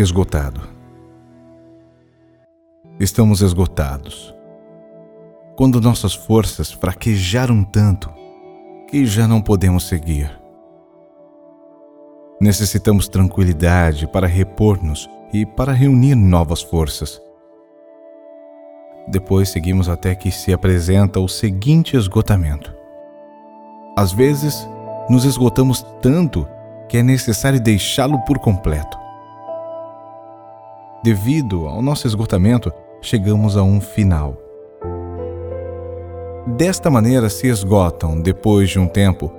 esgotado. Estamos esgotados. Quando nossas forças fraquejaram tanto que já não podemos seguir. Necessitamos tranquilidade para repor-nos e para reunir novas forças. Depois seguimos até que se apresenta o seguinte esgotamento. Às vezes, nos esgotamos tanto que é necessário deixá-lo por completo. Devido ao nosso esgotamento, chegamos a um final. Desta maneira se esgotam, depois de um tempo,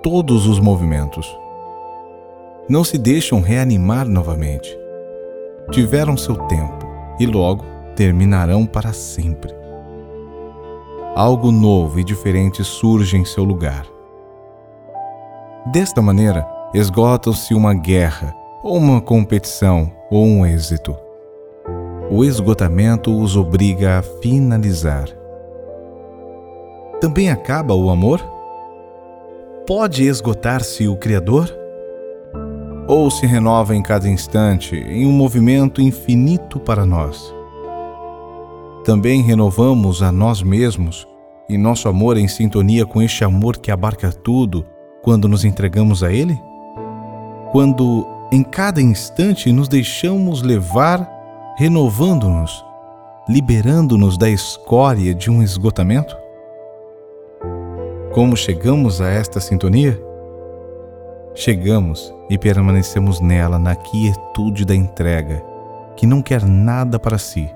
todos os movimentos. Não se deixam reanimar novamente. Tiveram seu tempo e logo terminarão para sempre. Algo novo e diferente surge em seu lugar. Desta maneira, esgotam-se uma guerra, ou uma competição, ou um êxito. O esgotamento os obriga a finalizar. Também acaba o amor? Pode esgotar-se o Criador? Ou se renova em cada instante em um movimento infinito para nós? Também renovamos a nós mesmos e nosso amor em sintonia com este amor que abarca tudo quando nos entregamos a Ele? Quando em cada instante nos deixamos levar, renovando-nos, liberando-nos da escória de um esgotamento? Como chegamos a esta sintonia? Chegamos e permanecemos nela na quietude da entrega, que não quer nada para si.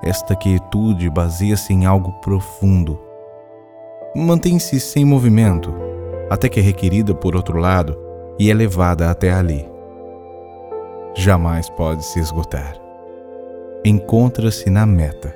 Esta quietude baseia-se em algo profundo, mantém-se sem movimento, até que é requerida por outro lado e é levada até ali. Jamais pode se esgotar. Encontra-se na meta